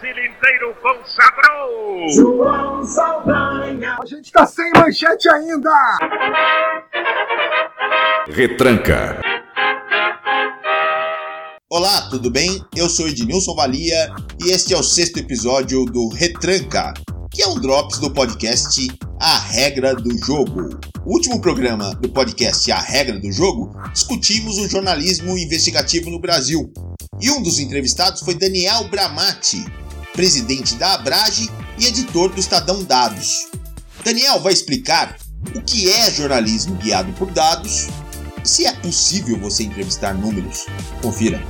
Brasil inteiro consagrou! João Saldanha. A gente tá sem manchete ainda! Retranca. Olá, tudo bem? Eu sou Ednilson Valia e este é o sexto episódio do Retranca, que é um drops do podcast A Regra do Jogo. No último programa do podcast A Regra do Jogo, discutimos o jornalismo investigativo no Brasil. E um dos entrevistados foi Daniel Bramati, presidente da Abrage e editor do Estadão Dados. Daniel vai explicar o que é jornalismo guiado por dados e se é possível você entrevistar números. Confira.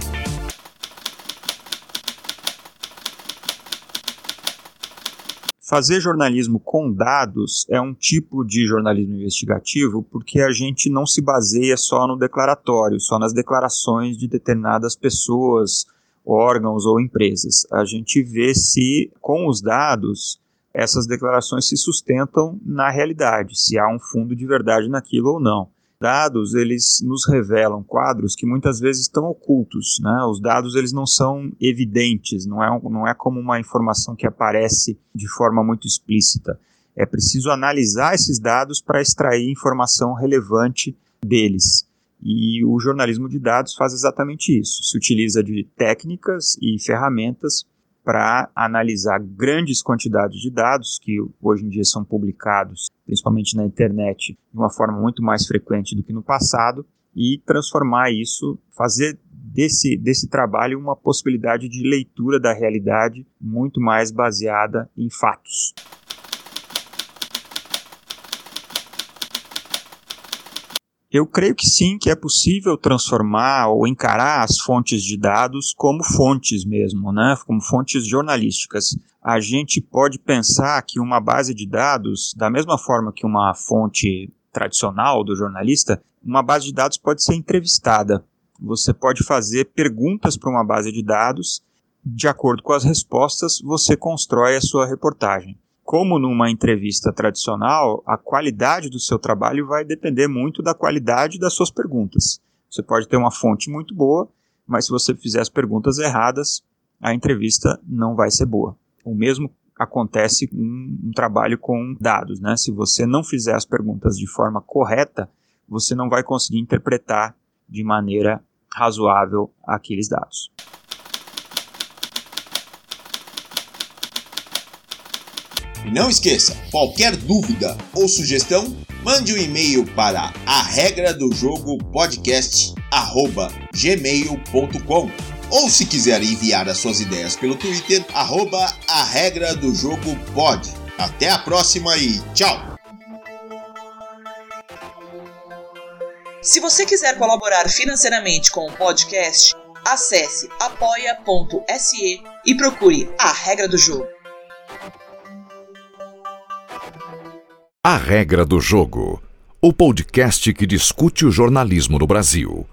Fazer jornalismo com dados é um tipo de jornalismo investigativo porque a gente não se baseia só no declaratório, só nas declarações de determinadas pessoas, órgãos ou empresas. A gente vê se, com os dados, essas declarações se sustentam na realidade, se há um fundo de verdade naquilo ou não dados eles nos revelam quadros que muitas vezes estão ocultos, né? Os dados eles não são evidentes, não é, não é como uma informação que aparece de forma muito explícita. É preciso analisar esses dados para extrair informação relevante deles. E o jornalismo de dados faz exatamente isso. Se utiliza de técnicas e ferramentas para analisar grandes quantidades de dados que hoje em dia são publicados, principalmente na internet, de uma forma muito mais frequente do que no passado, e transformar isso, fazer desse, desse trabalho uma possibilidade de leitura da realidade muito mais baseada em fatos. Eu creio que sim, que é possível transformar ou encarar as fontes de dados como fontes mesmo, né? como fontes jornalísticas. A gente pode pensar que uma base de dados, da mesma forma que uma fonte tradicional do jornalista, uma base de dados pode ser entrevistada. Você pode fazer perguntas para uma base de dados, de acordo com as respostas, você constrói a sua reportagem como numa entrevista tradicional, a qualidade do seu trabalho vai depender muito da qualidade das suas perguntas. Você pode ter uma fonte muito boa, mas se você fizer as perguntas erradas, a entrevista não vai ser boa. O mesmo acontece com um trabalho com dados, né? Se você não fizer as perguntas de forma correta, você não vai conseguir interpretar de maneira razoável aqueles dados. E não esqueça, qualquer dúvida ou sugestão, mande um e-mail para a regra do jogo podcast@gmail.com. Ou se quiser enviar as suas ideias pelo Twitter, arroba a regra do jogo pod. Até a próxima e tchau! Se você quiser colaborar financeiramente com o podcast, acesse apoia.se e procure a regra do jogo. A Regra do Jogo o podcast que discute o jornalismo no Brasil.